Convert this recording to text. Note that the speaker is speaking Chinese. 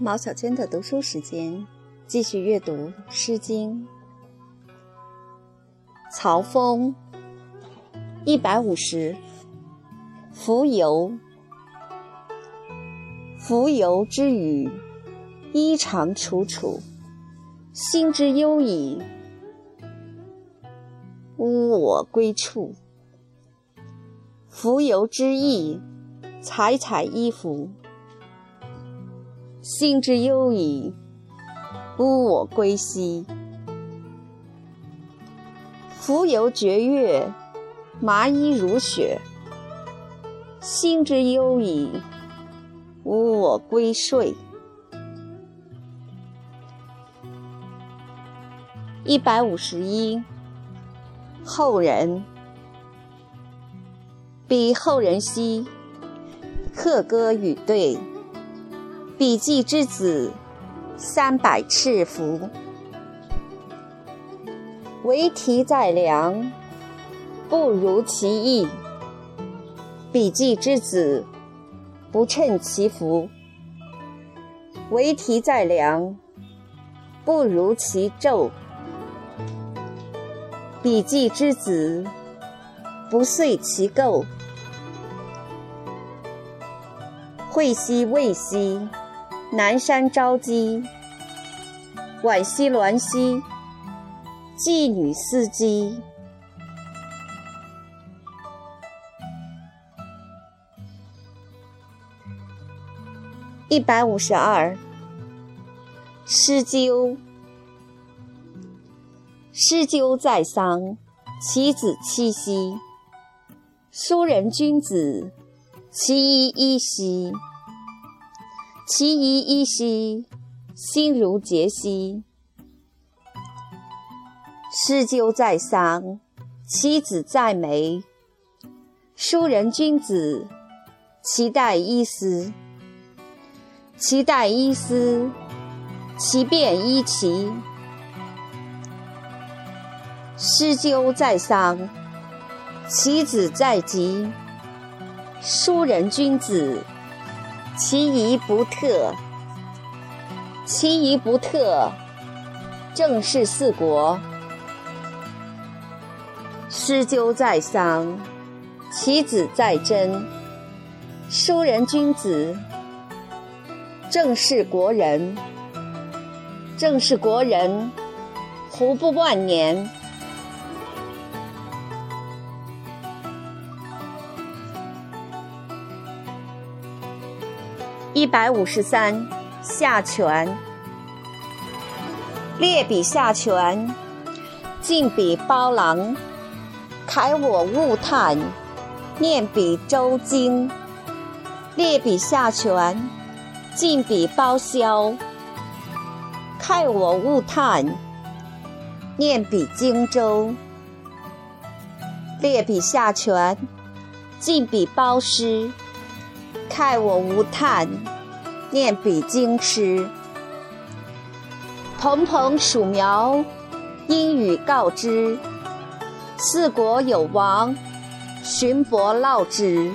毛小娟的读书时间，继续阅读《诗经》。曹风一百五十，蜉蝣。蜉蝣之羽，衣长楚楚，心之忧矣。吾我归处。蜉蝣之翼，采采衣服。心之忧矣，吾我归兮。蜉蝣绝月，麻衣如雪。心之忧矣，吾我归睡。一百五十一，后人。彼后人兮，客歌与对。彼季之子，三百赤服。为题在梁，不如其意。彼季之子，不称其福。为题在梁，不如其咒。彼季之子，不遂其构。会兮未兮，南山朝鸡。晚兮鸾兮，妓女司机。一百五十二。诗鸠。诗鸠在桑，其子七兮。书人君子。其一一兮，其一一兮，心如结兮。诗鸠在桑，其子在梅。书人君子，其待伊丝。其待伊丝，其便伊期。诗鸠在桑，其子在吉。书人君子，其仪不特。其仪不特，正是四国。诗鸠在桑，其子在真。书人君子，正是国人。正是国人，胡不万年？一百五十三，下泉。列比下泉，进比包郎。慨我勿叹，念彼周经。列比下泉，进比包萧。慨我勿叹，念彼荆州。列比下泉，进比包师。慨我无叹，念彼经师。蓬蓬黍苗，阴雨告之。四国有王，巡伯烙之。